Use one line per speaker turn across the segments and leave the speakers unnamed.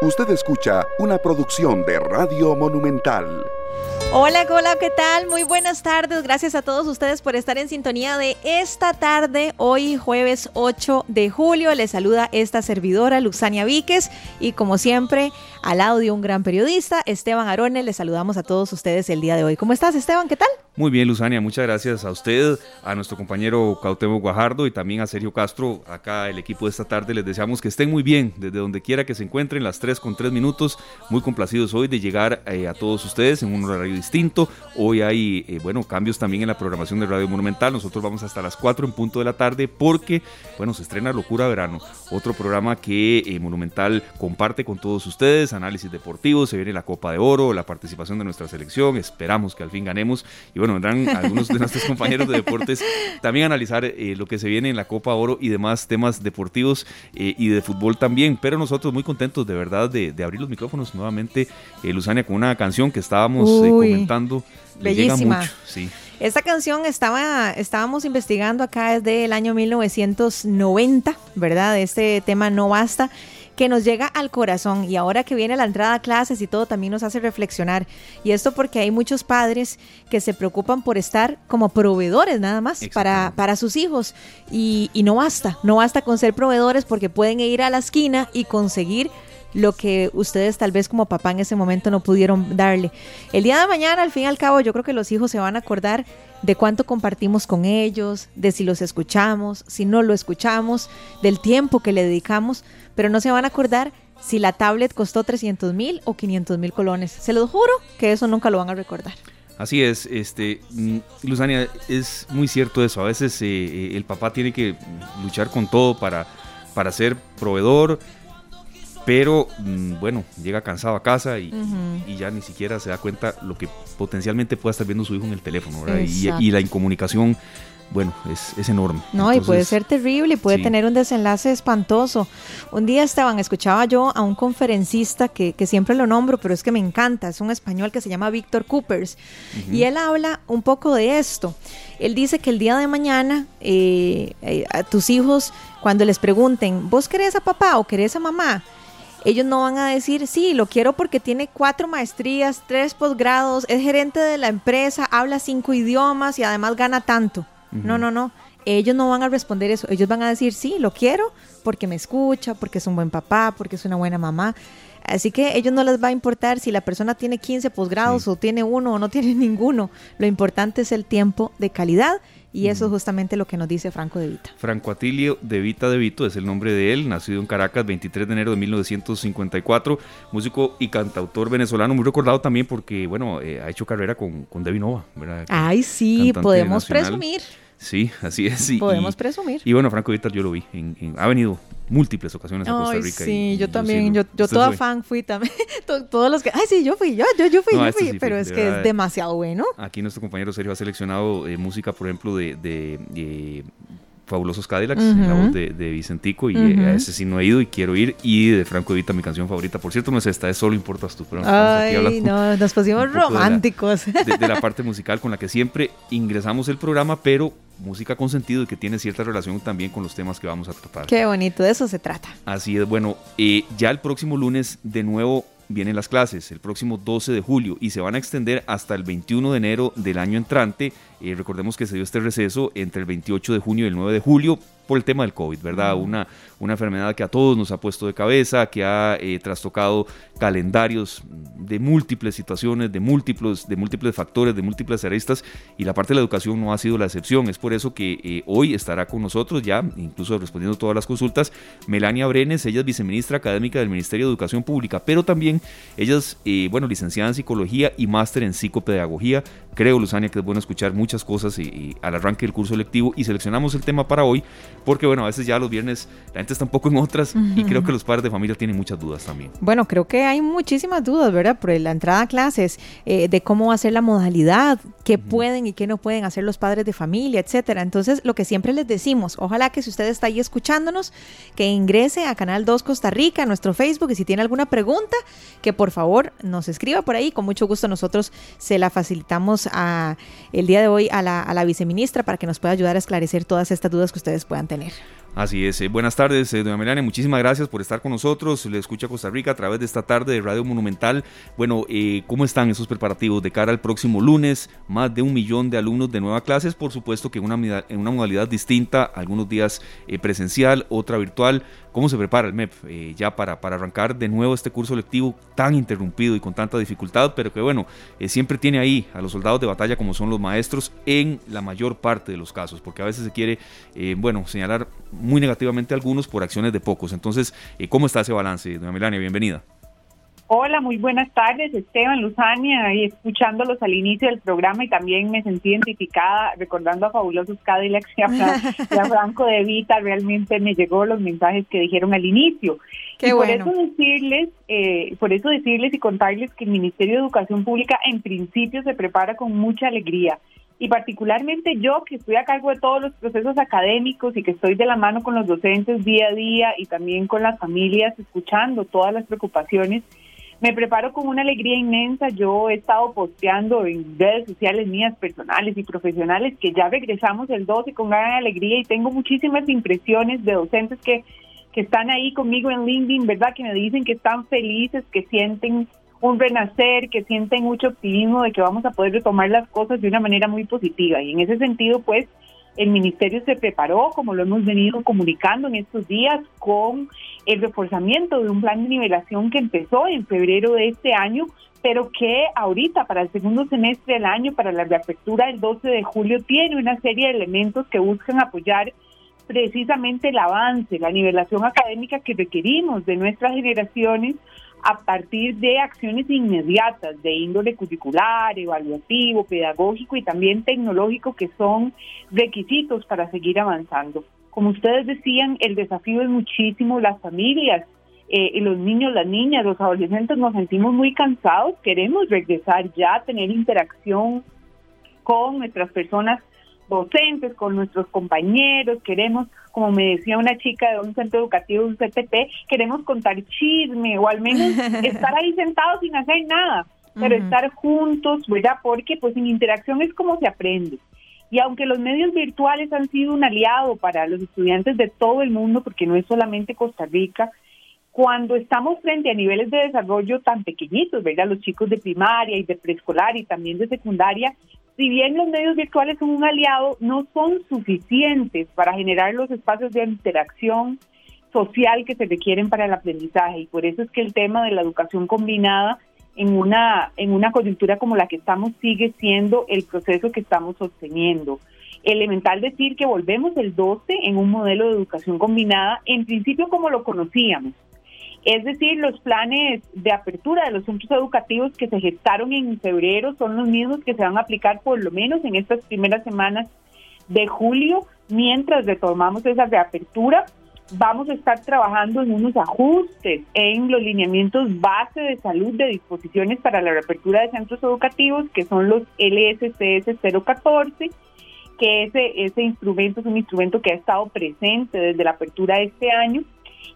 Usted escucha una producción de Radio Monumental.
Hola, hola, ¿qué tal? Muy buenas tardes. Gracias a todos ustedes por estar en sintonía de esta tarde, hoy jueves 8 de julio. Les saluda esta servidora, Luxania Víquez, y como siempre, al lado de un gran periodista, Esteban Arone. Les saludamos a todos ustedes el día de hoy. ¿Cómo estás, Esteban? ¿Qué tal?
Muy bien, Luzania, muchas gracias a usted, a nuestro compañero Cautemo Guajardo y también a Sergio Castro, acá el equipo de esta tarde. Les deseamos que estén muy bien, desde donde quiera que se encuentren, las 3 con 3 minutos. Muy complacidos hoy de llegar eh, a todos ustedes en un horario distinto. Hoy hay, eh, bueno, cambios también en la programación de Radio Monumental. Nosotros vamos hasta las 4 en punto de la tarde porque, bueno, se estrena Locura Verano, otro programa que eh, Monumental comparte con todos ustedes, análisis deportivos, se viene la Copa de Oro, la participación de nuestra selección, esperamos que al fin ganemos y vendrán algunos de nuestros compañeros de deportes también a analizar eh, lo que se viene en la Copa Oro y demás temas deportivos eh, y de fútbol también. Pero nosotros muy contentos de verdad de, abrir los micrófonos nuevamente, eh, Luzania, con una canción que estábamos comentando.
Bellísima. sí. Esta canción estaba, estábamos investigando acá desde el año 1990, ¿verdad? Este tema no basta que nos llega al corazón y ahora que viene la entrada a clases y todo también nos hace reflexionar. Y esto porque hay muchos padres que se preocupan por estar como proveedores nada más para, para sus hijos y, y no basta, no basta con ser proveedores porque pueden ir a la esquina y conseguir lo que ustedes tal vez como papá en ese momento no pudieron darle. El día de mañana, al fin y al cabo, yo creo que los hijos se van a acordar de cuánto compartimos con ellos, de si los escuchamos, si no lo escuchamos, del tiempo que le dedicamos, pero no se van a acordar si la tablet costó 300 mil o 500 mil colones. Se los juro que eso nunca lo van a recordar.
Así es, este, mm, Luzania, es muy cierto eso. A veces eh, eh, el papá tiene que luchar con todo para, para ser proveedor, pero mm, bueno, llega cansado a casa y, ya ni siquiera se da cuenta lo que potencialmente pueda estar viendo su hijo en el teléfono, Y, y, la incomunicación bueno, es, enorme.
No, y puede ser terrible y puede tener un desenlace espantoso. Un día, Esteban, escuchaba yo a un conferencista que, siempre lo nombro, pero es que me encanta, es un español que se llama Víctor Coopers, y él habla un poco de esto. Él dice que el día de mañana eh, eh, a tus hijos, cuando les pregunten, ¿vos querés a papá o querés a mamá? Ellos no van a decir, sí, lo quiero porque tiene cuatro maestrías, tres posgrados, es gerente de la empresa, habla cinco idiomas y además gana tanto. No, no, no. Ellos no van a responder eso. Ellos van a decir, sí, lo quiero porque me escucha, porque es un buen papá, porque es una buena mamá. Así que ellos no les va a importar si la persona tiene 15 posgrados o tiene uno o no tiene ninguno. Lo importante es el tiempo de calidad y eso es justamente lo que nos dice Franco De Vita.
Franco Atilio De Vita De Vito es el nombre de él, nacido en Caracas 23 de enero de 1954, músico y cantautor venezolano, muy recordado también porque, bueno, eh, ha hecho carrera con, con Debbie Nova.
Ay, sí, podemos presumir.
Sí, así es.
Podemos presumir.
Y bueno, Franco Víctor yo lo vi. ha venido múltiples ocasiones a Costa Rica.
Sí, yo también. Yo, yo toda fan fui también. Todos los que. Ay, sí, yo fui, yo, yo, yo fui, yo fui. pero es que es demasiado bueno.
Aquí nuestro compañero Sergio ha seleccionado eh, música, por ejemplo, de, de Fabulosos Cadillacs, la voz de, Vicentico, y a ese sí no he ido y quiero ir. Y de Franco Evita, mi canción favorita. Por cierto, no es esta, es Solo Importas tú,
pero Ay, no, nos pusimos románticos.
De la, parte musical con la que siempre ingresamos el programa, pero música con sentido y que tiene cierta relación también con los temas que vamos a tratar.
Qué bonito, de eso se trata.
Así es, bueno, eh, ya el próximo lunes de nuevo vienen las clases, el próximo 12 de julio, y se van a extender hasta el 21 de enero del año entrante. Eh, recordemos que se dio este receso entre el 28 de junio y el 9 de julio por el tema del COVID, ¿verdad? Una, una enfermedad que a todos nos ha puesto de cabeza, que ha eh, trastocado calendarios de múltiples situaciones, de múltiples, de múltiples factores, de múltiples aristas, y la parte de la educación no ha sido la excepción. Es por eso que eh, hoy estará con nosotros ya, incluso respondiendo todas las consultas, Melania Brenes, ella es viceministra académica del Ministerio de Educación Pública, pero también ella es, eh, bueno, licenciada en psicología y máster en psicopedagogía. Creo, Luzania, que es bueno escuchar muchas cosas y, al arranque del curso lectivo y seleccionamos el tema para hoy porque bueno, a veces ya los viernes la gente está un poco en otras y creo que los padres de familia tienen muchas dudas también.
Bueno, creo que hay muchísimas dudas, ¿verdad? Por la entrada a clases, eh, de cómo va a ser la modalidad, qué pueden y qué no pueden hacer los padres de familia, etcétera. Entonces, lo que siempre les decimos, ojalá que si usted está ahí escuchándonos, que ingrese a Canal 2 Costa Rica, a nuestro Facebook, y si tiene alguna pregunta, que por favor nos escriba por ahí. Con mucho gusto nosotros se la facilitamos a, el día de hoy a la, a la viceministra para que nos pueda ayudar a esclarecer todas estas dudas que ustedes puedan tener.
Así es. Eh, buenas tardes, eh, doña Melania. Muchísimas gracias por estar con nosotros. Le escucha Costa Rica a través de esta tarde de Radio Monumental. Bueno, eh, ¿cómo están esos preparativos de cara al próximo lunes? Más de un millón de alumnos de nuevas clases, por supuesto que en una, en una modalidad distinta, algunos días presencial, otra virtual. ¿Cómo se prepara el MEP ya para, para arrancar de nuevo este curso lectivo tan interrumpido y con tanta dificultad, pero que bueno, siempre tiene ahí a los soldados de batalla como son los maestros en la mayor parte de los casos, porque a veces se quiere, bueno, señalar muy negativamente a algunos por acciones de pocos. Entonces, eh, ¿cómo está ese balance, doña Melania? Bienvenida.
Hola, muy buenas tardes, Esteban Luzania, y escuchándolos al inicio del programa y también me sentí identificada recordando a fabulosos Cadillacs y a, Franco de Vita, realmente me llegó los mensajes que dijeron al inicio.
Qué
por
eso
decirles, eh, por eso decirles y contarles que el Ministerio de Educación Pública en principio se prepara con mucha alegría y particularmente yo que estoy a cargo de todos los procesos académicos y que estoy de la mano con los docentes día a día y también con las familias escuchando todas las preocupaciones, me preparo con una alegría inmensa. Yo he estado posteando en redes sociales mías personales y profesionales que ya regresamos el 12 con gran alegría y tengo muchísimas impresiones de docentes que, que están ahí conmigo en LinkedIn, ¿verdad? Que me dicen que están felices, que sienten un renacer, que sienten mucho optimismo de que vamos a poder retomar las cosas de una manera muy positiva. Y en ese sentido, pues, el ministerio se preparó, como lo hemos venido comunicando en estos días, con el reforzamiento de un plan de nivelación que empezó en febrero de este año, pero que ahorita para el segundo semestre del año, para la reapertura del 12 de julio, tiene una serie de elementos que buscan apoyar precisamente el avance, la nivelación académica que requerimos de nuestras generaciones a partir de acciones inmediatas de índole curricular, evaluativo, pedagógico y también tecnológico que son requisitos para seguir avanzando. Como ustedes decían, el desafío es muchísimo, las familias, eh, los niños, las niñas, los adolescentes nos sentimos muy cansados, queremos regresar ya, tener interacción con nuestras personas docentes, con nuestros compañeros, queremos, como me decía una chica de un centro educativo, un CTP, queremos contar chisme o al menos estar ahí sentados sin hacer nada, pero estar juntos, ¿verdad? Porque pues en interacción es como se aprende. Y aunque los medios virtuales han sido un aliado para los estudiantes de todo el mundo, porque no es solamente Costa Rica, cuando estamos frente a niveles de desarrollo tan pequeñitos, ¿verdad? Los chicos de primaria y de preescolar y también de secundaria, si bien los medios virtuales son un aliado, no son suficientes para generar los espacios de interacción social que se requieren para el aprendizaje y por eso es que el tema de la educación combinada en una en una coyuntura como la que estamos sigue siendo el proceso que estamos sosteniendo. Elemental decir que volvemos el 12 en un modelo de educación combinada en principio como lo conocíamos, es decir, los planes de apertura de los centros educativos que se gestaron en febrero son los mismos que se van a aplicar por lo menos en estas primeras semanas de julio, mientras retomamos esa reapertura. Vamos a estar trabajando en unos ajustes en los lineamientos base de salud de disposiciones para la reapertura de centros educativos, que son los LSCS 014, que ese, ese instrumento es un instrumento que ha estado presente desde la apertura de este año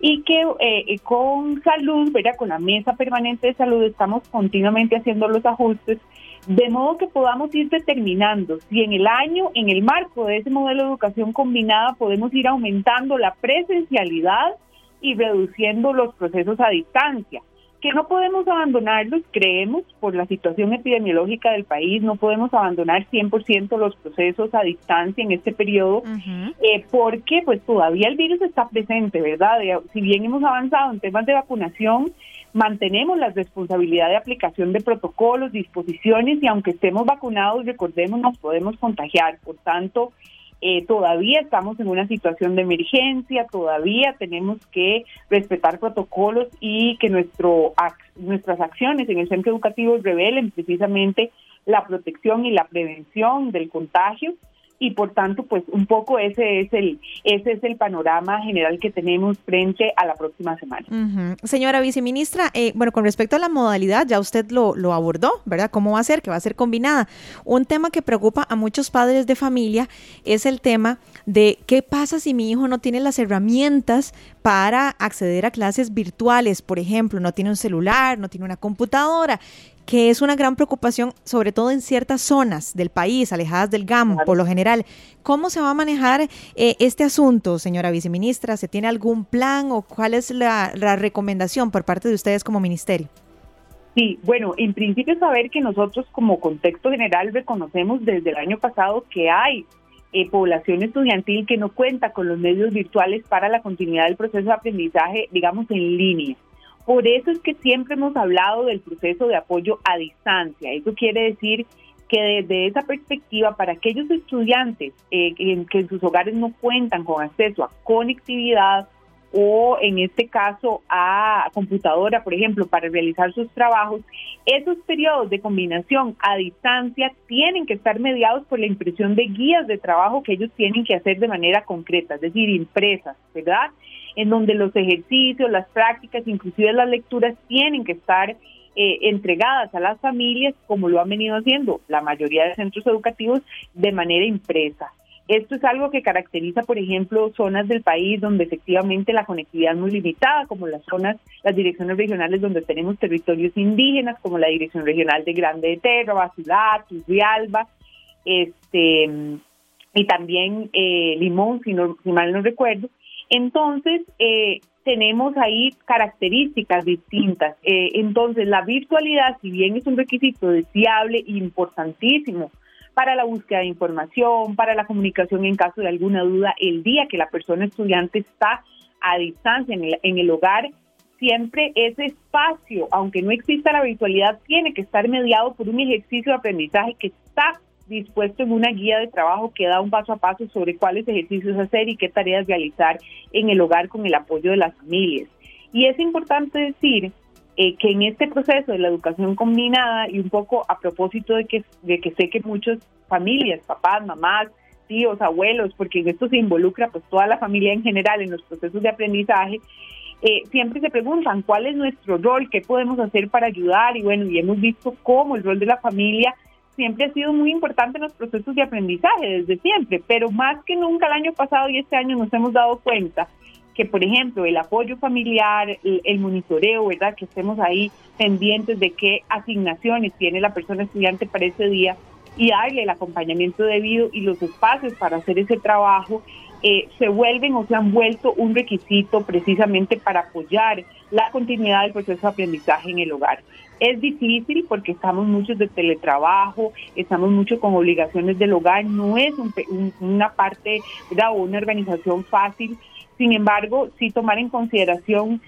y que eh, con salud, ¿verdad? con la mesa permanente de salud, estamos continuamente haciendo los ajustes, de modo que podamos ir determinando si en el año, en el marco de ese modelo de educación combinada, podemos ir aumentando la presencialidad y reduciendo los procesos a distancia que no podemos abandonarlos, creemos, por la situación epidemiológica del país, no podemos abandonar 100% los procesos a distancia en este periodo, eh, porque pues todavía el virus está presente, ¿verdad? Si bien hemos avanzado en temas de vacunación, mantenemos la responsabilidad de aplicación de protocolos, disposiciones, y aunque estemos vacunados, recordemos, nos podemos contagiar. Por tanto, eh, todavía estamos en una situación de emergencia, todavía tenemos que respetar protocolos y que nuestro, nuestras acciones en el centro educativo revelen precisamente la protección y la prevención del contagio y por tanto pues un poco ese es el ese es el panorama general que tenemos frente a la próxima semana.
Señora viceministra, eh, bueno, con respecto a la modalidad, ya usted lo, lo abordó, ¿verdad? ¿Cómo va a ser? Que va a ser combinada. Un tema que preocupa a muchos padres de familia es el tema de qué pasa si mi hijo no tiene las herramientas para acceder a clases virtuales, por ejemplo, no tiene un celular, no tiene una computadora, que es una gran preocupación, sobre todo en ciertas zonas del país, alejadas del GAM, por lo general. ¿Cómo se va a manejar eh, este asunto, señora viceministra? ¿Se tiene algún plan o cuál es la, la recomendación por parte de ustedes como ministerio?
Sí, bueno, en principio saber que nosotros como contexto general reconocemos desde el año pasado que hay eh, población estudiantil que no cuenta con los medios virtuales para la continuidad del proceso de aprendizaje, digamos, en línea. Por eso es que siempre hemos hablado del proceso de apoyo a distancia. Eso quiere decir que desde esa perspectiva, para aquellos estudiantes eh, que en sus hogares no cuentan con acceso a conectividad o en este caso a computadora, por ejemplo, para realizar sus trabajos, esos periodos de combinación a distancia tienen que estar mediados por la impresión de guías de trabajo que ellos tienen que hacer de manera concreta, es decir, impresas, ¿verdad? En donde los ejercicios, las prácticas, inclusive las lecturas tienen que estar eh, entregadas a las familias, como lo han venido haciendo la mayoría de centros educativos, de manera impresa. Esto es algo que caracteriza, por ejemplo, zonas del país donde efectivamente la conectividad es muy limitada, como las zonas, las direcciones regionales donde tenemos territorios indígenas, como la Dirección Regional de Grande de Terra, Basilar, Turrialba, este, y también eh, Limón, si, no, si mal no recuerdo. Entonces, eh, tenemos ahí características distintas. Eh, entonces, la virtualidad, si bien es un requisito deseable e importantísimo para la búsqueda de información, para la comunicación en caso de alguna duda, el día que la persona estudiante está a distancia en el, en el hogar, siempre ese espacio, aunque no exista la virtualidad, tiene que estar mediado por un ejercicio de aprendizaje que está dispuesto en una guía de trabajo que da un paso a paso sobre cuáles ejercicios hacer y qué tareas realizar en el hogar con el apoyo de las familias. Y es importante decir eh, que en este proceso de la educación combinada y un poco a propósito de que, de que sé que muchas familias, papás, mamás, tíos, abuelos, porque en esto se involucra pues toda la familia en general en los procesos de aprendizaje, eh, siempre se preguntan cuál es nuestro rol, qué podemos hacer para ayudar y bueno, y hemos visto cómo el rol de la familia siempre ha sido muy importante en los procesos de aprendizaje desde siempre, pero más que nunca el año pasado y este año nos hemos dado cuenta que, por ejemplo, el apoyo familiar, el, monitoreo, ¿verdad? Que estemos ahí pendientes de qué asignaciones tiene la persona estudiante para ese día y darle el acompañamiento debido y los espacios para hacer ese trabajo eh, se vuelven o se han vuelto un requisito precisamente para apoyar la continuidad del proceso de aprendizaje en el hogar. Es difícil porque estamos muchos de teletrabajo, estamos mucho con obligaciones del hogar, no es una parte o una organización fácil, sin embargo, sí tomar en consideración,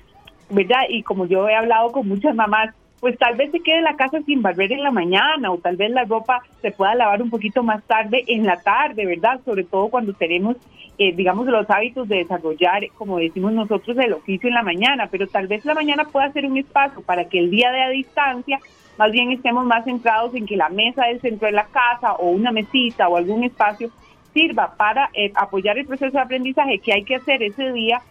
¿verdad? Y como yo he hablado con muchas mamás, pues tal vez se quede la casa sin barrer en la mañana o tal vez la ropa se pueda lavar un poquito más tarde en la tarde, ¿verdad? Sobre todo cuando tenemos, eh, digamos, los hábitos de desarrollar, como decimos nosotros, el oficio en la mañana, pero tal vez la mañana pueda ser un espacio para que el día de a distancia más bien estemos más centrados en que la mesa del centro de la casa o una mesita o algún espacio sirva para eh, apoyar el proceso de aprendizaje que hay que hacer ese día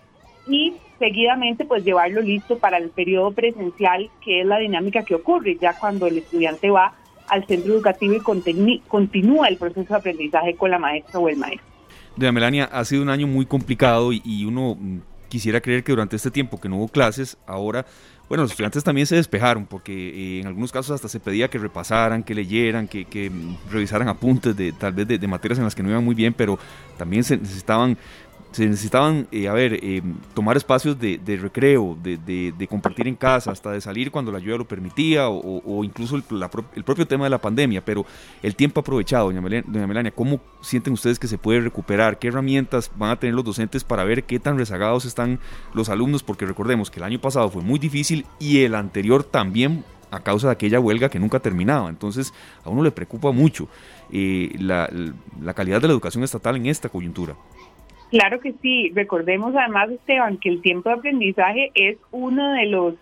y seguidamente pues llevarlo listo para el periodo presencial que es la dinámica que ocurre ya cuando el estudiante va al centro educativo y continúa el proceso de aprendizaje con la maestra o el maestro.
Doña Melania, ha sido un año muy complicado y uno mm, quisiera creer que durante este tiempo que no hubo clases, ahora bueno, los estudiantes también se despejaron porque eh, en algunos casos hasta se pedía que repasaran, que leyeran, que, que revisaran apuntes de tal vez de, materias en las que no iban muy bien, pero también se necesitaban se necesitaban, eh, a ver, eh, tomar espacios de, recreo, de, compartir en casa, hasta de salir cuando la lluvia lo permitía, o, incluso el, propio tema de la pandemia, pero el tiempo aprovechado, doña Melania, ¿cómo sienten ustedes que se puede recuperar? ¿Qué herramientas van a tener los docentes para ver qué tan rezagados están los alumnos? Porque recordemos que el año pasado fue muy difícil y el anterior también a causa de aquella huelga que nunca terminaba. Entonces, a uno le preocupa mucho eh, la calidad de la educación estatal en esta coyuntura.
Claro que sí. Recordemos además, Esteban, que el tiempo de aprendizaje es uno de los,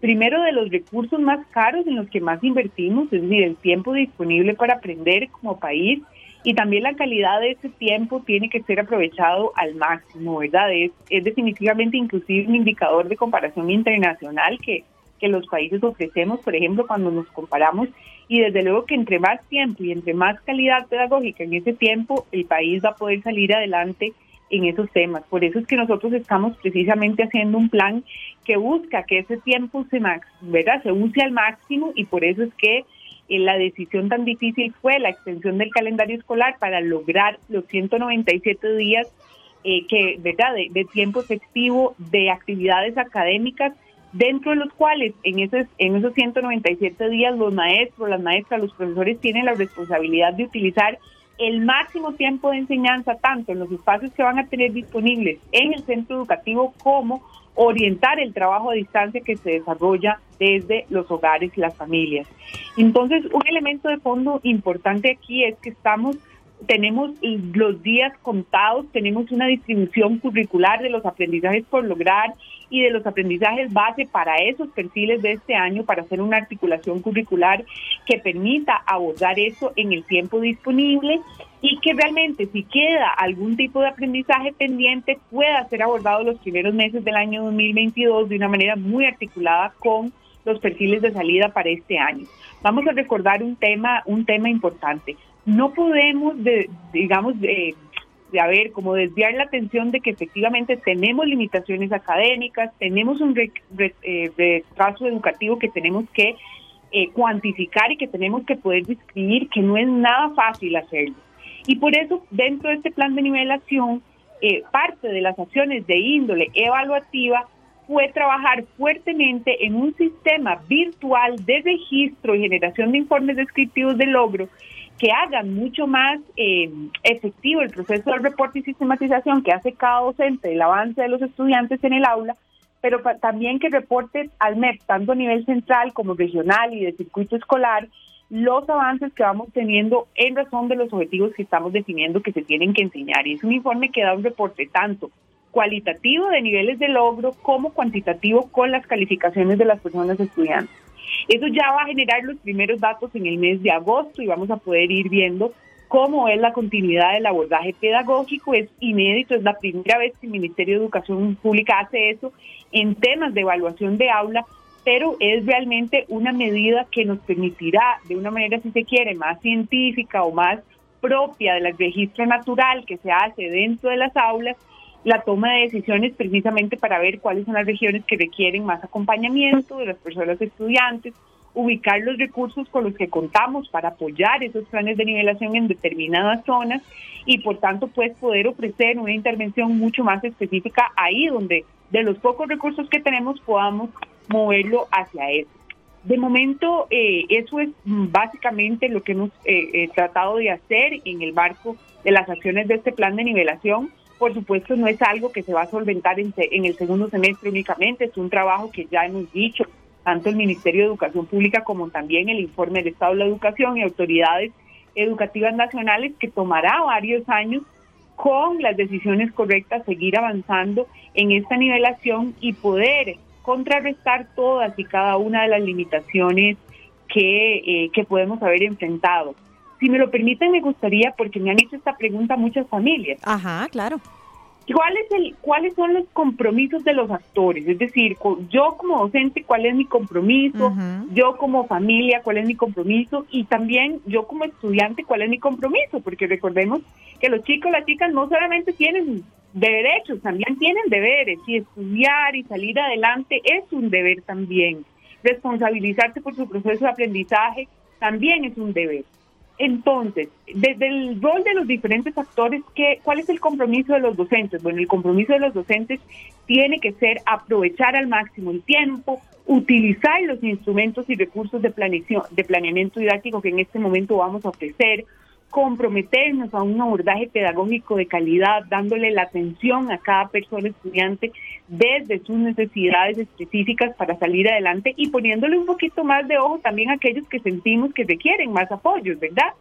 primero de los recursos más caros en los que más invertimos, es decir, el tiempo disponible para aprender como país y también la calidad de ese tiempo tiene que ser aprovechado al máximo, ¿verdad? Es, es definitivamente inclusive un indicador de comparación internacional que, que los países ofrecemos, por ejemplo, cuando nos comparamos y desde luego que entre más tiempo y entre más calidad pedagógica en ese tiempo, el país va a poder salir adelante en esos temas. Por eso es que nosotros estamos precisamente haciendo un plan que busca que ese tiempo se, ¿verdad? se use al máximo y por eso es que eh, la decisión tan difícil fue la extensión del calendario escolar para lograr los 197 días eh, que, ¿verdad? De, tiempo efectivo de actividades académicas dentro de los cuales en esos, en esos 197 días los maestros, las maestras, los profesores tienen la responsabilidad de utilizar el máximo tiempo de enseñanza, tanto en los espacios que van a tener disponibles en el centro educativo como orientar el trabajo a distancia que se desarrolla desde los hogares y las familias. Entonces, un elemento de fondo importante aquí es que estamos tenemos los días contados, tenemos una distribución curricular de los aprendizajes por lograr y de los aprendizajes base para esos perfiles de este año, para hacer una articulación curricular que permita abordar eso en el tiempo disponible y que realmente si queda algún tipo de aprendizaje pendiente pueda ser abordado los primeros meses del año 2022 de una manera muy articulada con los perfiles de salida para este año. Vamos a recordar un tema, un tema importante no podemos, de, digamos, de, de haber como desviar la atención de que efectivamente tenemos limitaciones académicas, tenemos un eh, retraso educativo que tenemos que eh, cuantificar y que tenemos que poder describir, que no es nada fácil hacerlo. Y por eso, dentro de este plan de nivelación, eh, parte de las acciones de índole evaluativa fue trabajar fuertemente en un sistema virtual de registro y generación de informes descriptivos de logro que hagan mucho más eh, efectivo el proceso de reporte y sistematización que hace cada docente el avance de los estudiantes en el aula, pero también que reporte al MEP, tanto a nivel central como regional y de circuito escolar, los avances que vamos teniendo en razón de los objetivos que estamos definiendo que se tienen que enseñar. Y es un informe que da un reporte tanto cualitativo de niveles de logro como cuantitativo con las calificaciones de las personas estudiantes. Eso ya va a generar los primeros datos en el mes de agosto y vamos a poder ir viendo cómo es la continuidad del abordaje pedagógico. Es inédito, es la primera vez que el Ministerio de Educación Pública hace eso en temas de evaluación de aula, pero es realmente una medida que nos permitirá, de una manera, si se quiere, más científica o más propia del registro natural que se hace dentro de las aulas, la toma de decisiones precisamente para ver cuáles son las regiones que requieren más acompañamiento de las personas estudiantes, ubicar los recursos con los que contamos para apoyar esos planes de nivelación en determinadas zonas y por tanto pues poder ofrecer una intervención mucho más específica ahí donde de los pocos recursos que tenemos podamos moverlo hacia eso. De momento, eh, eso es básicamente lo que hemos eh, eh, tratado de hacer en el marco de las acciones de este plan de nivelación por supuesto, no es algo que se va a solventar en, el segundo semestre únicamente, es un trabajo que ya hemos dicho, tanto el Ministerio de Educación Pública como también el informe del Estado de la Educación y autoridades educativas nacionales, que tomará varios años con las decisiones correctas, seguir avanzando en esta nivelación y poder contrarrestar todas y cada una de las limitaciones que, eh, podemos haber enfrentado. Si me lo permiten, me gustaría, porque me han hecho esta pregunta muchas familias.
Ajá, claro.
¿Cuál es el, ¿Cuáles son los compromisos de los actores? Es decir, yo como docente, ¿cuál es mi compromiso? Yo como familia, ¿cuál es mi compromiso? Y también yo como estudiante, ¿cuál es mi compromiso? Porque recordemos que los chicos, las chicas no solamente tienen derechos, también tienen deberes. Y estudiar y salir adelante es un deber también. Responsabilizarse por su proceso de aprendizaje también es un deber. Entonces, desde el rol de los diferentes actores, ¿qué, ¿cuál es el compromiso de los docentes? Bueno, el compromiso de los docentes tiene que ser aprovechar al máximo el tiempo, utilizar los instrumentos y recursos de, de planeamiento didáctico que en este momento vamos a ofrecer, comprometernos a un abordaje pedagógico de calidad, dándole la atención a cada persona estudiante desde sus necesidades específicas para salir adelante y poniéndole un poquito más de ojo también a aquellos que sentimos que requieren más apoyos, ¿verdad?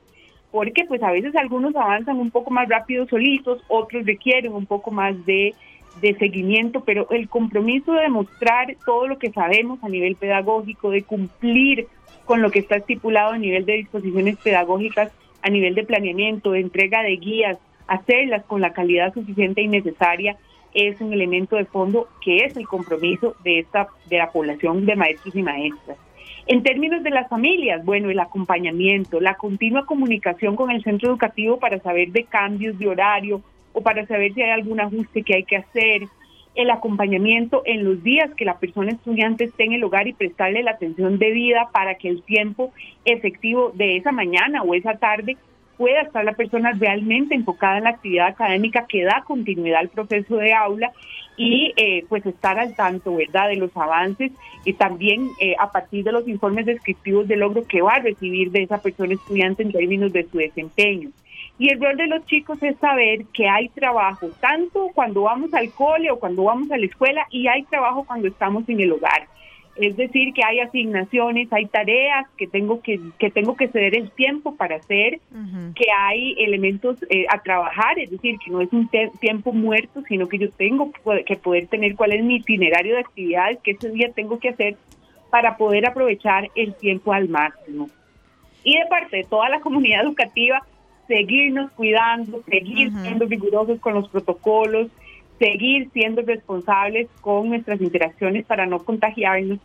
Porque pues a veces algunos avanzan un poco más rápido solitos, otros requieren un poco más de, de seguimiento, pero el compromiso de demostrar todo lo que sabemos a nivel pedagógico, de cumplir con lo que está estipulado a nivel de disposiciones pedagógicas, a nivel de planeamiento, de entrega de guías, hacerlas con la calidad suficiente y necesaria, es un elemento de fondo que es el compromiso de esta de la población de maestros y maestras. En términos de las familias, bueno, el acompañamiento, la continua comunicación con el centro educativo para saber de cambios de horario o para saber si hay algún ajuste que hay que hacer, el acompañamiento en los días que la persona estudiante esté en el hogar y prestarle la atención debida para que el tiempo efectivo de esa mañana o esa tarde pueda estar la persona realmente enfocada en la actividad académica que da continuidad al proceso de aula y eh, pues estar al tanto, ¿verdad?, de los avances y también eh, a partir de los informes descriptivos de logro que va a recibir de esa persona estudiante en términos de su desempeño. Y el rol de los chicos es saber que hay trabajo, tanto cuando vamos al cole o cuando vamos a la escuela, y hay trabajo cuando estamos en el hogar. Es decir, que hay asignaciones, hay tareas que tengo que, que tengo que ceder el tiempo para hacer, que hay elementos eh, a trabajar, es decir, que no es un tiempo muerto, sino que yo tengo que poder tener cuál es mi itinerario de actividades que ese día tengo que hacer para poder aprovechar el tiempo al máximo. Y de parte de toda la comunidad educativa, seguirnos cuidando, seguir siendo rigurosos con los protocolos, seguir siendo responsables con nuestras interacciones para no contagiarnos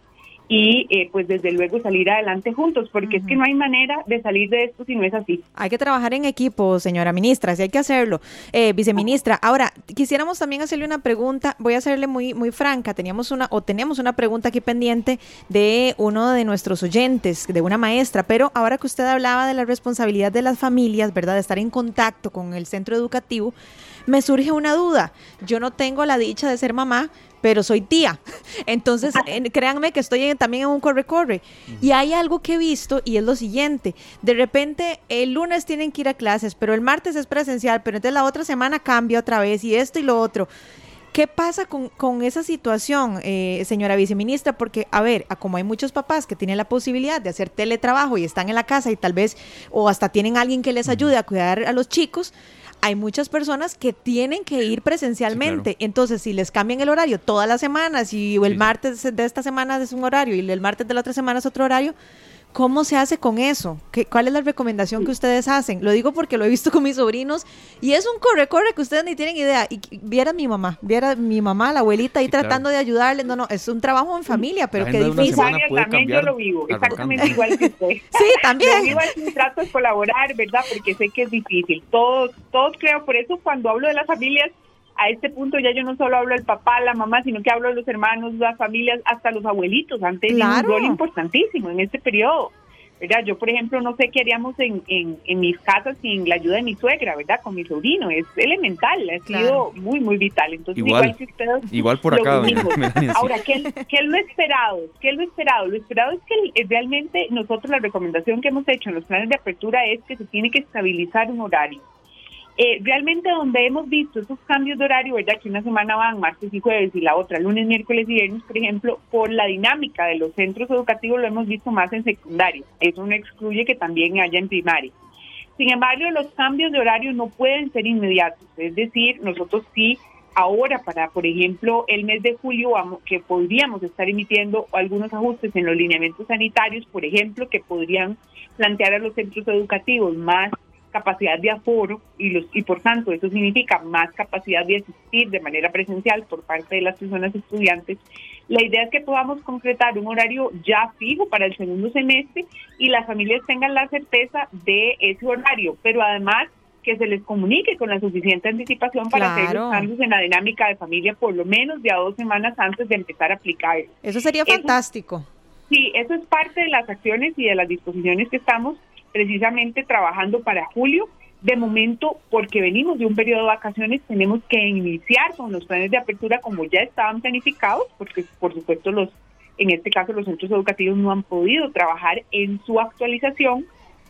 y eh, pues desde luego salir adelante juntos, porque es que no hay manera de salir de esto si no es así.
Hay que trabajar en equipo, señora ministra, si hay que hacerlo. Eh, viceministra, ahora quisiéramos también hacerle una pregunta, voy a hacerle muy, muy franca, teníamos una o tenemos una pregunta aquí pendiente de uno de nuestros oyentes, de una maestra, pero ahora que usted hablaba de la responsabilidad de las familias, ¿verdad? De estar en contacto con el centro educativo, me surge una duda. Yo no tengo la dicha de ser mamá, pero soy tía. Entonces, créanme que estoy también en un corre-corre. Y hay algo que he visto y es lo siguiente. De repente, el lunes tienen que ir a clases, pero el martes es presencial, pero entonces la otra semana cambia otra vez y esto y lo otro. ¿Qué pasa con, esa situación, eh, señora viceministra? Porque, a ver, como hay muchos papás que tienen la posibilidad de hacer teletrabajo y están en la casa y tal vez, o hasta tienen alguien que les ayude a cuidar a los chicos, hay muchas personas que tienen que ir presencialmente. Entonces, si les cambian el horario todas las semanas y el martes de esta semana es un horario y el martes de la otra semana es otro horario, ¿Cómo se hace con eso? ¿Qué, ¿Cuál es la recomendación que ustedes hacen? Lo digo porque lo he visto con mis sobrinos y es un corre-corre que ustedes ni tienen idea. Y viera mi mamá, viera mi mamá, la abuelita ahí tratando de ayudarle. No, no, es un trabajo en familia, pero qué difícil.
También yo lo vivo, exactamente igual que usted.
sí, también.
Yo vivo trato de colaborar, ¿verdad? Porque sé que es difícil. Todos, todos creo, por eso cuando hablo de las familias, a este punto ya yo no solo hablo del papá, la mamá, sino que hablo de los hermanos, las familias, hasta los abuelitos han tenido un rol importantísimo en este periodo. ¿verdad? Yo, por ejemplo, no sé qué haríamos en, en, mis casas sin la ayuda de mi suegra, ¿verdad? Con mi sobrino. Es elemental, ha sido muy, muy vital. Entonces,
igual, que ustedes. Igual por acá,
Ahora, ¿qué, ¿qué, es lo esperado? ¿Qué es lo esperado? Lo esperado es que realmente nosotros la recomendación que hemos hecho en los planes de apertura es que se tiene que estabilizar un horario. Eh, realmente donde hemos visto esos cambios de horario, ¿verdad? Que una semana van martes y jueves y la otra lunes, miércoles y viernes, por ejemplo, por la dinámica de los centros educativos lo hemos visto más en secundaria. Eso no excluye que también haya en primaria. Sin embargo, los cambios de horario no pueden ser inmediatos. Es decir, nosotros sí ahora para, por ejemplo, el mes de julio, vamos, que podríamos estar emitiendo algunos ajustes en los lineamientos sanitarios, por ejemplo, que podrían plantear a los centros educativos más capacidad de aforo y, los, y por tanto eso significa más capacidad de asistir de manera presencial por parte de las personas estudiantes. La idea es que podamos concretar un horario ya fijo para el segundo semestre y las familias tengan la certeza de ese horario, pero además que se les comunique con la suficiente anticipación para hacer los cambios en la dinámica de familia por lo menos de a dos semanas antes de empezar a aplicar.
Eso sería fantástico.
Sí, eso es parte de las acciones y de las disposiciones que estamos precisamente trabajando para julio. De momento, porque venimos de un periodo de vacaciones, tenemos que iniciar con los planes de apertura como ya estaban planificados, porque por supuesto los, en este caso los centros educativos no han podido trabajar en su actualización,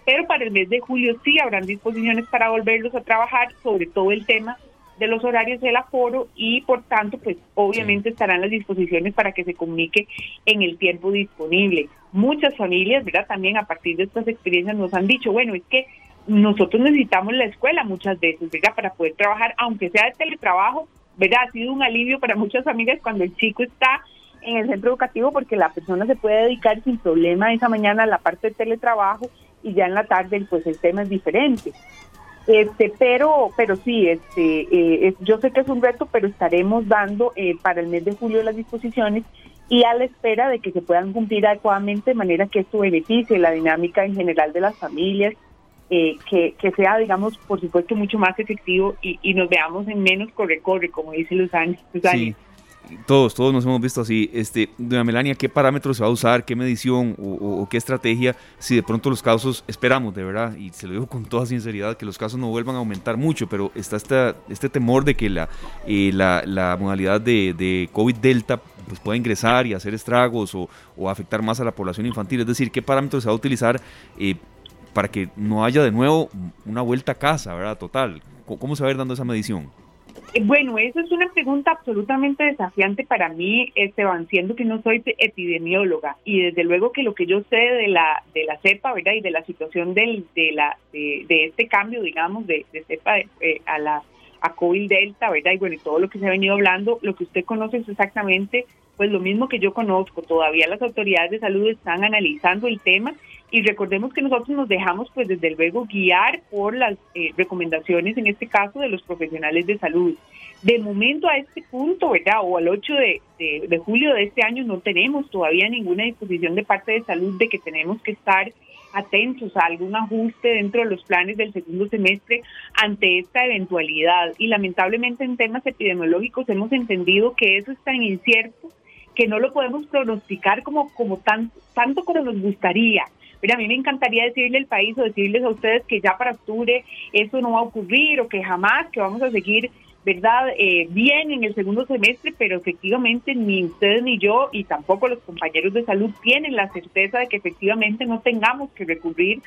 pero para el mes de julio sí habrán disposiciones para volverlos a trabajar, sobre todo el tema de los horarios del aforo y por tanto pues obviamente estarán las disposiciones para que se comunique en el tiempo disponible. Muchas familias, ¿verdad? También a partir de estas experiencias nos han dicho, bueno, es que nosotros necesitamos la escuela muchas veces, ¿verdad? Para poder trabajar, aunque sea de teletrabajo, ¿verdad? Ha sido un alivio para muchas familias cuando el chico está en el centro educativo porque la persona se puede dedicar sin problema esa mañana a la parte de teletrabajo y ya en la tarde pues el tema es diferente. Este, pero, pero sí, este, eh, yo sé que es un reto, pero estaremos dando eh, para el mes de julio las disposiciones y a la espera de que se puedan cumplir adecuadamente de manera que esto beneficie la dinámica en general de las familias eh, que, que, sea, digamos, por supuesto, mucho más efectivo y, y nos veamos en menos corre-corre, como dice Luzani.
Sí. Todos, todos nos hemos visto así. Este, doña Melania, ¿qué parámetros se va a usar? ¿Qué medición o, qué estrategia? Si de pronto los casos, esperamos de verdad, y se lo digo con toda sinceridad, que los casos no vuelvan a aumentar mucho, pero está esta, este temor de que la, eh, la, modalidad de, COVID Delta pues pueda ingresar y hacer estragos o, o, afectar más a la población infantil. Es decir, ¿qué parámetros se va a utilizar eh, para que no haya de nuevo una vuelta a casa, ¿verdad? Total. ¿Cómo se va a ir dando esa medición?
Eh, bueno, eso es una pregunta absolutamente desafiante para mí, Esteban, siendo que no soy epidemióloga y desde luego que lo que yo sé de la de la cepa, ¿verdad? Y de la situación del, de la de, este cambio, digamos, de, cepa eh, a la a COVID delta, ¿verdad? Y bueno, y todo lo que se ha venido hablando, lo que usted conoce es exactamente pues lo mismo que yo conozco. Todavía las autoridades de salud están analizando el tema y recordemos que nosotros nos dejamos pues desde luego guiar por las eh, recomendaciones en este caso de los profesionales de salud. De momento a este punto, ¿verdad? O al 8 de, de, julio de este año no tenemos todavía ninguna disposición de parte de salud de que tenemos que estar atentos a algún ajuste dentro de los planes del segundo semestre ante esta eventualidad. Y lamentablemente en temas epidemiológicos hemos entendido que eso es tan incierto que no lo podemos pronosticar como, como tan, tanto como nos gustaría. Mira, a mí me encantaría decirle al país o decirles a ustedes que ya para octubre eso no va a ocurrir o que jamás, que vamos a seguir, ¿verdad?, eh, bien en el segundo semestre, pero efectivamente ni ustedes ni yo y tampoco los compañeros de salud tienen la certeza de que efectivamente no tengamos que recurrir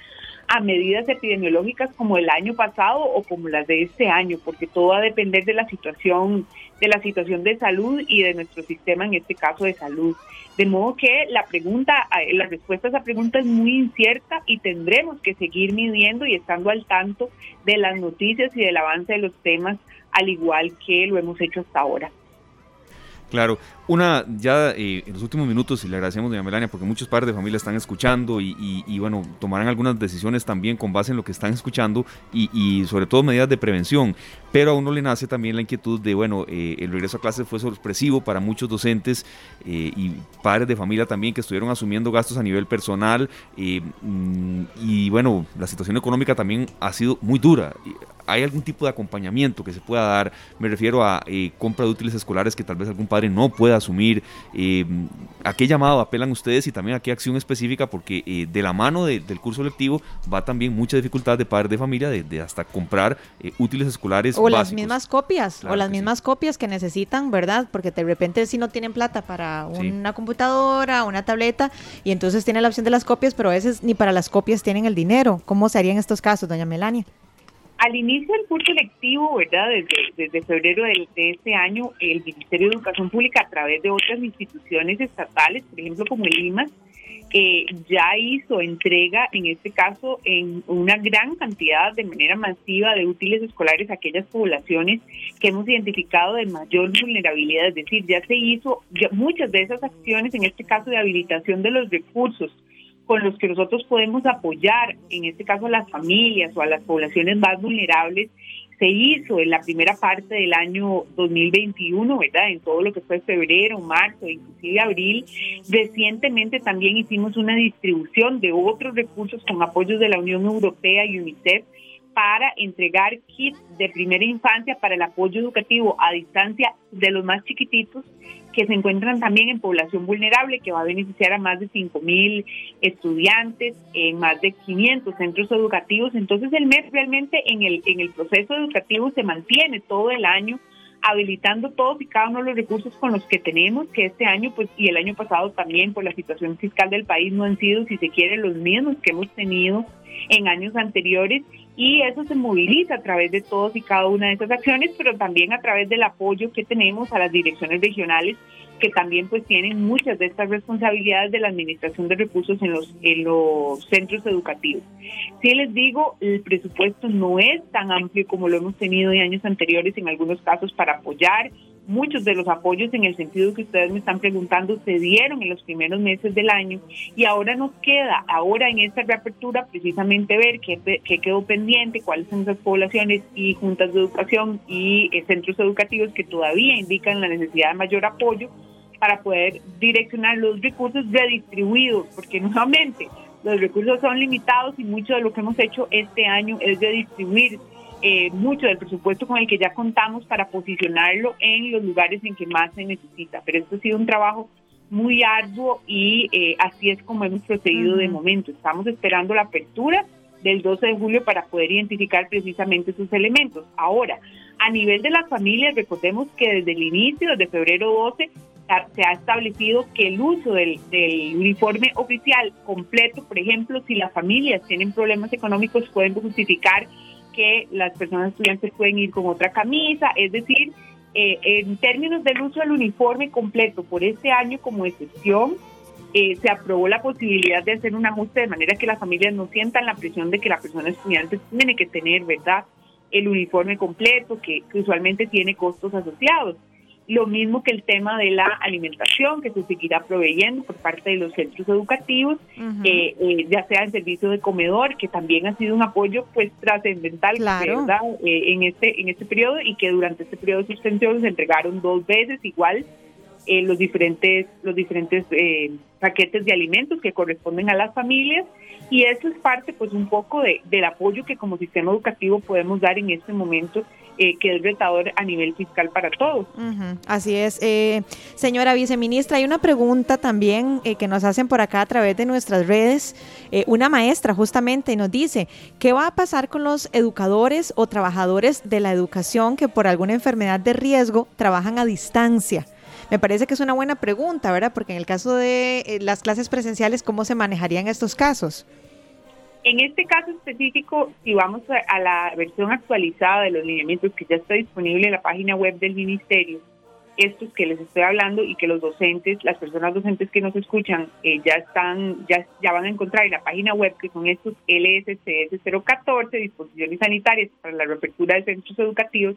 a medidas epidemiológicas como el año pasado o como las de este año, porque todo va a depender de la situación, de la situación de salud y de nuestro sistema, en este caso de salud. De modo que la pregunta, eh, la respuesta a esa pregunta es muy incierta y tendremos que seguir midiendo y estando al tanto de las noticias y del avance de los temas, al igual que lo hemos hecho hasta ahora.
Claro, una ya eh, en los últimos minutos, y le agradecemos, doña Melania, porque muchos padres de familia están escuchando y, bueno, tomarán algunas decisiones también con base en lo que están escuchando y, sobre todo medidas de prevención. Pero a uno le nace también la inquietud de, bueno, eh, el regreso a clases fue sorpresivo para muchos docentes eh, y padres de familia también que estuvieron asumiendo gastos a nivel personal. Mm, y bueno, la situación económica también ha sido muy dura. ¿Hay algún tipo de acompañamiento que se pueda dar? Me refiero a compra de útiles escolares que tal vez algún padre no pueda asumir. Eh, ¿A qué llamado apelan ustedes y también a qué acción específica? Porque eh, de la mano del curso lectivo va también mucha dificultad de padres de familia de, hasta comprar eh, útiles escolares.
O las mismas copias, o las mismas copias que necesitan, ¿verdad? Porque de repente si no tienen plata para una computadora, una tableta, y entonces tienen la opción de las copias, pero a veces ni para las copias tienen el dinero. ¿Cómo se haría en estos casos, doña Melania?
Al inicio del curso lectivo, ¿verdad? Desde, febrero de, este año, el Ministerio de Educación Pública, a través de otras instituciones estatales, por ejemplo, como el IMAS, eh, ya hizo entrega, en este caso, en una gran cantidad, de manera masiva, de útiles escolares a aquellas poblaciones que hemos identificado de mayor vulnerabilidad. Es decir, ya se hizo muchas de esas acciones, en este caso de habilitación de los recursos con los que nosotros podemos apoyar, en este caso a las familias o a las poblaciones más vulnerables, se hizo en la primera parte del año 2021, ¿verdad? En todo lo que fue febrero, marzo, inclusive abril. Recientemente también hicimos una distribución de otros recursos con apoyos de la Unión Europea y UNICEF para entregar kits de primera infancia para el apoyo educativo a distancia de los más chiquititos que se encuentran también en población vulnerable, que va a beneficiar a más de 5 mil estudiantes en más de 500 centros educativos. Entonces el MES realmente en el, en el proceso educativo se mantiene todo el año habilitando todos y cada uno de los recursos con los que tenemos, que este año pues y el año pasado también por la situación fiscal del país no han sido, si se quiere, los mismos que hemos tenido en años anteriores y eso se moviliza a través de todos y cada una de esas acciones, pero también a través del apoyo que tenemos a las direcciones regionales que también pues tienen muchas de estas responsabilidades de la administración de recursos en los en los centros educativos. Si les digo, el presupuesto no es tan amplio como lo hemos tenido en años anteriores en algunos casos para apoyar Muchos de los apoyos en el sentido que ustedes me están preguntando se dieron en los primeros meses del año y ahora nos queda, ahora en esta reapertura, precisamente ver qué, quedó pendiente, cuáles son esas poblaciones y juntas de educación y eh, centros educativos que todavía indican la necesidad de mayor apoyo para poder direccionar los recursos redistribuidos, porque nuevamente los recursos son limitados y mucho de lo que hemos hecho este año es de distribuir eh, mucho del presupuesto con el que ya contamos para posicionarlo en los lugares en que más se necesita. Pero esto ha sido un trabajo muy arduo y eh, así es como hemos procedido de momento. Estamos esperando la apertura del 12 de julio para poder identificar precisamente sus elementos. Ahora, a nivel de las familias, recordemos que desde el inicio, desde febrero 12, se ha establecido que el uso del, uniforme oficial completo, por ejemplo, si las familias tienen problemas económicos, pueden justificar que las personas estudiantes pueden ir con otra camisa, es decir, eh, en términos del uso del uniforme completo por este año como excepción, eh, se aprobó la posibilidad de hacer un ajuste de manera que las familias no sientan la presión de que la persona estudiante tiene que tener, ¿verdad?, el uniforme completo, que usualmente tiene costos asociados. Lo mismo que el tema de la alimentación, que se seguirá proveyendo por parte de los centros educativos, eh, eh, ya sea en servicio de comedor, que también ha sido un apoyo pues trascendental ¿verdad? Eh, en este en este periodo y que durante este periodo de suspensión se entregaron dos veces igual los diferentes los diferentes paquetes de alimentos que corresponden a las familias y eso es parte pues un poco de, del apoyo que como sistema educativo podemos dar en este momento eh, que es retador a nivel fiscal para todos.
Así es. Eh, señora viceministra, hay una pregunta también eh, que nos hacen por acá a través de nuestras redes. una maestra justamente nos dice, ¿qué va a pasar con los educadores o trabajadores de la educación que por alguna enfermedad de riesgo trabajan a distancia? Me parece que es una buena pregunta, ¿verdad? Porque en el caso de las clases presenciales, ¿cómo se manejarían estos casos?
En este caso específico, si vamos a, la versión actualizada de los lineamientos que ya está disponible en la página web del ministerio, estos que les estoy hablando y que los docentes, las personas docentes que nos escuchan, eh, ya están, ya, ya van a encontrar en la página web que son estos LSCS 014, disposiciones sanitarias para la reapertura de centros educativos,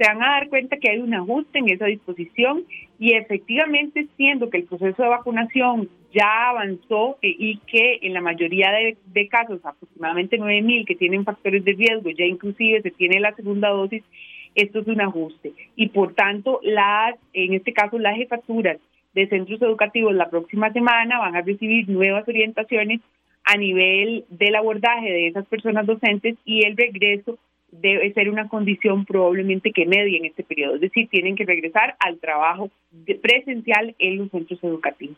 se van a dar cuenta que hay un ajuste en esa disposición y efectivamente siendo que el proceso de vacunación ya avanzó y que en la mayoría de, casos, aproximadamente 9.000 que tienen factores de riesgo, ya inclusive se tiene la segunda dosis, esto es un ajuste. Y por tanto, las, en este caso, las jefaturas de centros educativos la próxima semana van a recibir nuevas orientaciones a nivel del abordaje de esas personas docentes y el regreso debe ser una condición probablemente que medie en este periodo, es decir, tienen que regresar al trabajo presencial en los centros educativos.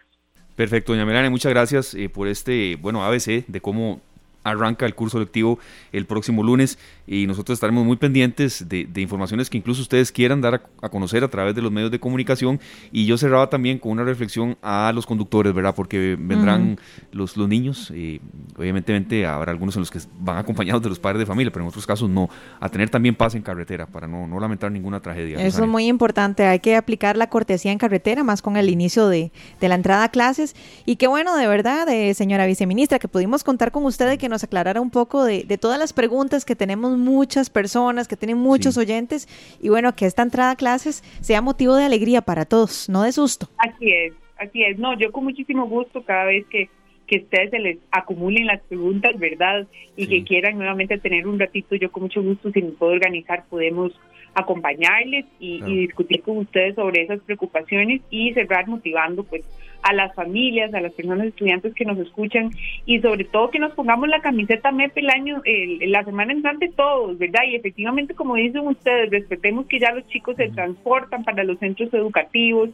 Perfecto, doña Melania, muchas gracias eh, por este, bueno, ABC de cómo arranca el curso lectivo el próximo lunes y nosotros estaremos muy pendientes de, informaciones que incluso ustedes quieran dar a, conocer a través de los medios de comunicación. Y yo cerraba también con una reflexión a los conductores, ¿verdad? Porque vendrán los, los niños, y obviamente habrá algunos en los que van acompañados de los padres de familia, pero en otros casos no, a tener también paz en carretera para no, no lamentar ninguna tragedia.
Eso es muy importante, hay que aplicar la cortesía en carretera, más con el inicio de, de la entrada a clases. Y qué bueno de verdad, eh, señora viceministra, que pudimos contar con usted y que nos aclarara un poco de, de todas las preguntas que tenemos muchas personas, que tienen muchos oyentes y bueno, que esta entrada a clases sea motivo de alegría para todos, no de susto.
Así es, así es. No, yo con muchísimo gusto cada vez que que ustedes se les acumulen las preguntas, ¿verdad? Y que quieran nuevamente tener un ratito, yo con mucho gusto, si me puedo organizar, podemos acompañarles y, discutir con ustedes sobre esas preocupaciones y cerrar motivando pues a las familias, a las personas estudiantes que nos escuchan y sobre todo que nos pongamos la camiseta MEP el año, la semana entrante todos, ¿verdad? Y efectivamente, como dicen ustedes, respetemos que ya los chicos se transportan para los centros educativos,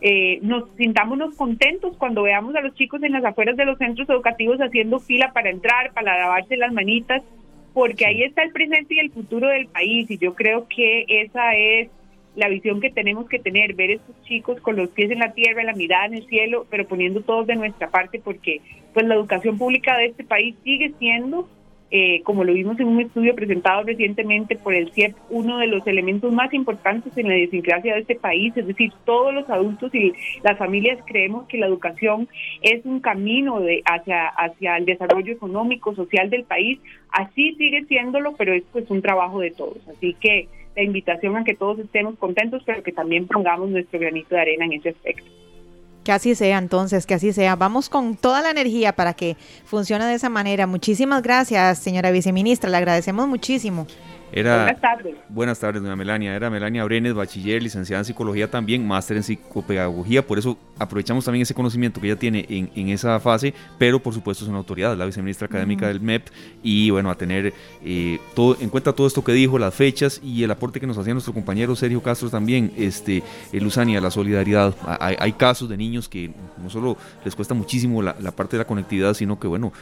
eh, nos sintámonos contentos cuando veamos a los chicos en las afueras de los centros educativos haciendo fila para entrar, para lavarse las manitas, porque ahí está el presente y el futuro del país y yo creo que esa es la visión que tenemos que tener, ver estos chicos con los pies en la tierra, la mirada en el cielo, pero poniendo todos de nuestra parte porque pues la educación pública de este país sigue siendo eh, como lo vimos en un estudio presentado recientemente por el CIEP, uno de los elementos más importantes en la idiosincrasia de este país, es decir, todos los adultos y las familias creemos que la educación es un camino de hacia, hacia el desarrollo económico, social del país, así sigue siéndolo, pero es pues un trabajo de todos, así que la invitación a que todos estemos contentos, pero que también pongamos nuestro granito de arena en ese aspecto.
Que así sea entonces, que así sea. Vamos con toda la energía para que funcione de esa manera. Muchísimas gracias, señora viceministra, le agradecemos muchísimo.
Era,
buenas tardes.
Buenas tardes, doña Melania. Era Melania Brenes, bachiller, licenciada en psicología también, máster en psicopedagogía. Por eso aprovechamos también ese conocimiento que ella tiene en, en esa fase, pero por supuesto es una autoridad, la viceministra académica del MEP. Y bueno, a tener eh, todo, en cuenta todo esto que dijo, las fechas y el aporte que nos hacía nuestro compañero Sergio Castro también, este, eh, Luzania, la solidaridad. Hay, hay, casos de niños que no solo les cuesta muchísimo la, la, parte de la conectividad, sino que bueno,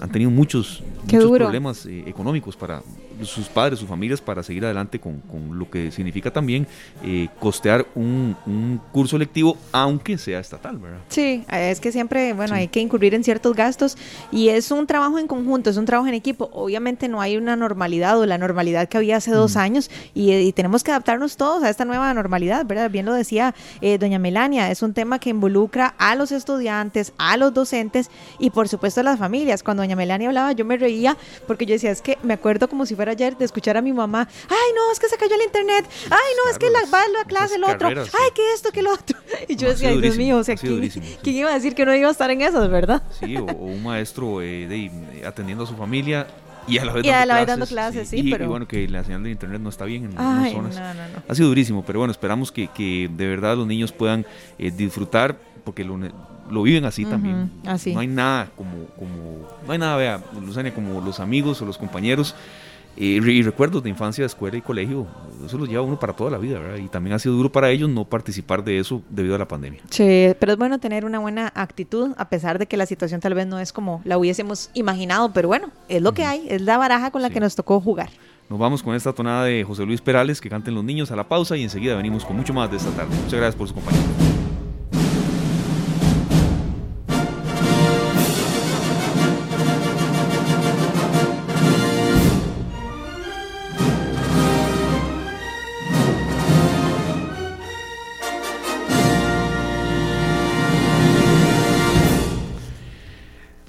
han tenido muchos, muchos problemas eh, económicos para sus padres, sus familias, para seguir adelante con, con lo que significa también eh, costear un, un, curso lectivo, aunque sea estatal, ¿verdad?
Sí, es que siempre, bueno, sí. hay que incurrir en ciertos gastos y es un trabajo en conjunto, es un trabajo en equipo. Obviamente no hay una normalidad o la normalidad que había hace dos mm. años y, y, tenemos que adaptarnos todos a esta nueva normalidad, ¿verdad? Bien lo decía eh, doña Melania, es un tema que involucra a los estudiantes, a los docentes y por supuesto a las familias. Cuando doña Melania hablaba yo me reía porque yo decía, es que me acuerdo como si fuera ayer de escuchar a mi mamá, ay no, es que se cayó el internet, ay no, es que la, va a la clase el otro, ay que esto, que lo otro. Y yo decía, ay Dios mío, o sea, ¿quién. ¿quién, iba a decir que no iba a estar en esas, verdad?
Sí, o, o un maestro eh, de, eh, atendiendo a su familia y a la vez,
y
dando,
a la vez
clases,
dando clases, sí,
y,
pero...
y, bueno, que la señal de internet no está bien en
Ay,
zonas.
No, no, no.
Ha sido durísimo, pero bueno, esperamos que, que de verdad los niños puedan eh, disfrutar, porque lo, lo, viven así uh -huh, también.
Así.
No hay nada como, como, no hay nada, vea, Luzania, como los amigos o los compañeros. Y recuerdos de infancia, de escuela y colegio, eso los lleva uno para toda la vida, ¿verdad? Y también ha sido duro para ellos no participar de eso debido a la pandemia.
Sí, pero es bueno tener una buena actitud, a pesar de que la situación tal vez no es como la hubiésemos imaginado, pero bueno, es lo uh -huh. que hay, es la baraja con la sí. que nos tocó jugar.
Nos vamos con esta tonada de José Luis Perales, que canten los niños a la pausa y enseguida venimos con mucho más de esta tarde. Muchas gracias por su compañía.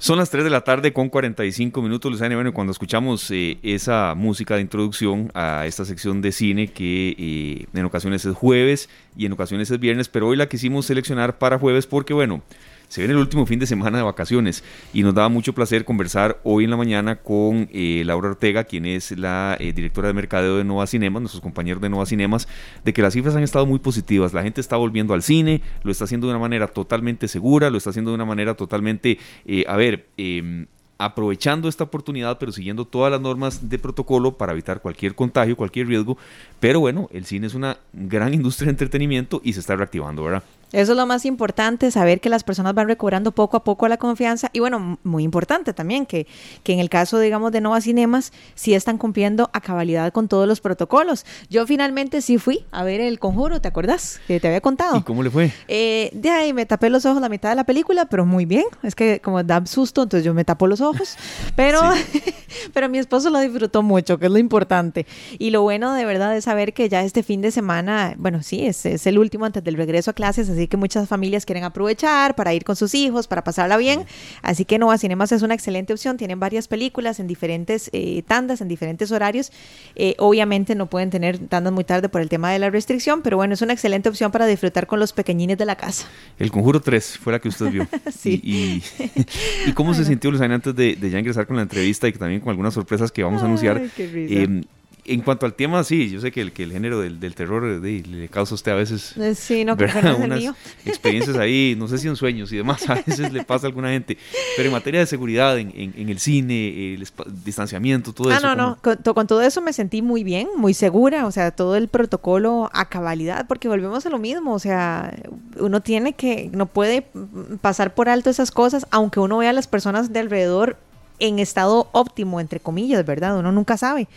Son las 3 de la tarde con 45 minutos, Luzania. Bueno, cuando escuchamos eh, esa música de introducción a esta sección de cine, que eh, en ocasiones es jueves y en ocasiones es viernes, pero hoy la quisimos seleccionar para jueves porque, bueno, se viene el último fin de semana de vacaciones y nos daba mucho placer conversar hoy en la mañana con eh, Laura Ortega, quien es la eh, directora de mercadeo de Nova Cinemas, nuestros compañeros de Nova Cinemas, de que las cifras han estado muy positivas. La gente está volviendo al cine, lo está haciendo de una manera totalmente segura, lo está haciendo de una manera totalmente, eh, a ver, eh, aprovechando esta oportunidad, pero siguiendo todas las normas de protocolo para evitar cualquier contagio, cualquier riesgo. Pero bueno, el cine es una gran industria de entretenimiento y se está reactivando, ¿verdad?
Eso es lo más importante, saber que las personas van recobrando poco a poco la confianza y bueno, muy importante también que, que en el caso, digamos, de Nova Cinemas, sí están cumpliendo a cabalidad con todos los protocolos. Yo finalmente sí fui a ver El Conjuro, ¿te acuerdas? Que te había contado.
¿Y cómo le fue?
Eh, de ahí me tapé los ojos la mitad de la película, pero muy bien. Es que como da susto, entonces yo me tapo los ojos. Pero, sí. pero mi esposo lo disfrutó mucho, que es lo importante. Y lo bueno de verdad es saber que ya este fin de semana, bueno, sí, es, es el último antes del regreso a clases, así que muchas familias quieren aprovechar para ir con sus hijos, para pasarla bien. Así que Nova Cinemas es una excelente opción. Tienen varias películas en diferentes eh, tandas, en diferentes horarios. Eh, obviamente no pueden tener tandas muy tarde por el tema de la restricción, pero bueno, es una excelente opción para disfrutar con los pequeñines de la casa.
El Conjuro 3 fue la que usted vio.
sí.
Y, y, y cómo se sintió, Luzana, antes de, de, ya ingresar con la entrevista y también con algunas sorpresas que vamos a anunciar?
Ay, qué risa. Eh,
en cuanto al tema, sí, yo sé que el, que el género del, del terror de, le causa a usted a veces
sí, no, que no
unas
mío.
experiencias ahí, no sé si en sueños y demás, a veces le pasa a alguna gente, pero en materia de seguridad, en, en, en el cine, el distanciamiento, todo
ah,
eso.
Ah, no, no, con, con, todo eso me sentí muy bien, muy segura, o sea, todo el protocolo a cabalidad, porque volvemos a lo mismo, o sea, uno tiene que, no puede pasar por alto esas cosas, aunque uno vea a las personas de alrededor en estado óptimo, entre comillas, ¿verdad? Uno nunca sabe.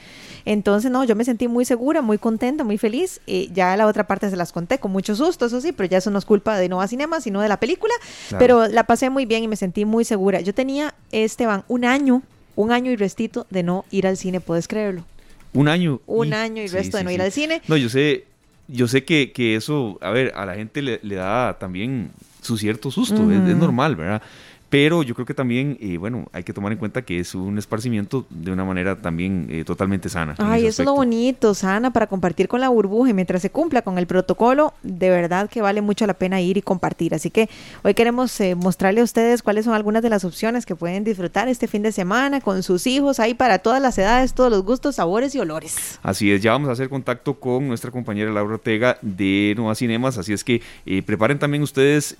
Entonces, no, yo me sentí muy segura, muy contenta, muy feliz. Eh, ya la otra parte se las conté con mucho susto, eso sí, pero ya eso no es culpa de Nova Cinema, sino de la película. Claro. Pero la pasé muy bien y me sentí muy segura. Yo tenía, Esteban, un año, un año y restito de no ir al cine, ¿puedes creerlo?
Un año.
Un y... año y resto sí, de no sí, ir al cine.
No, yo sé, yo sé que, que, eso, a ver, a la gente le, le da también su cierto susto, uh -huh. es, es, normal, ¿verdad? Pero yo creo que también, eh, bueno, hay que tomar en cuenta que es un esparcimiento de una manera también eh, totalmente sana.
Ay, eso es lo bonito, sana, para compartir con la burbuja y mientras se cumpla con el protocolo, de verdad que vale mucho la pena ir y compartir. Así que hoy queremos eh, mostrarle a ustedes cuáles son algunas de las opciones que pueden disfrutar este fin de semana con sus hijos, ahí para todas las edades, todos los gustos, sabores y olores.
Así es, ya vamos a hacer contacto con nuestra compañera Laura Ortega de Nueva Cinemas, así es que preparen también ustedes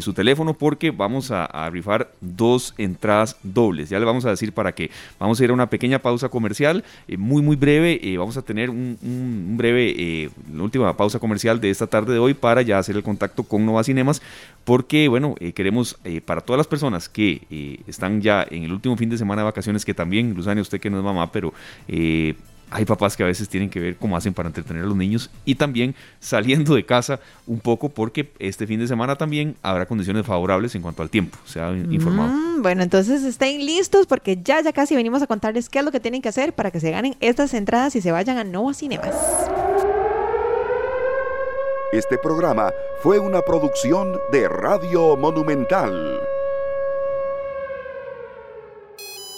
su teléfono porque vamos a, a dos entradas dobles. Ya le vamos a decir para qué. Vamos a ir a una pequeña pausa comercial, eh, muy, muy breve. Eh, vamos a tener un, breve, eh, última pausa comercial de esta tarde de hoy para ya hacer el contacto con Nova Cinemas, porque, bueno, queremos para todas las personas que están ya en el último fin de semana de vacaciones, que también, Luzania, usted que no es mamá, pero hay papás que a veces tienen que ver cómo hacen para entretener a los niños y también saliendo de casa un poco porque este fin de semana también habrá condiciones favorables en cuanto al tiempo, se ha informado.
Mm, bueno, entonces estén listos porque ya ya casi venimos a contarles qué es lo que tienen que hacer para que se ganen estas entradas y se vayan a Nova Cinemas.
Este programa fue una producción de Radio Monumental.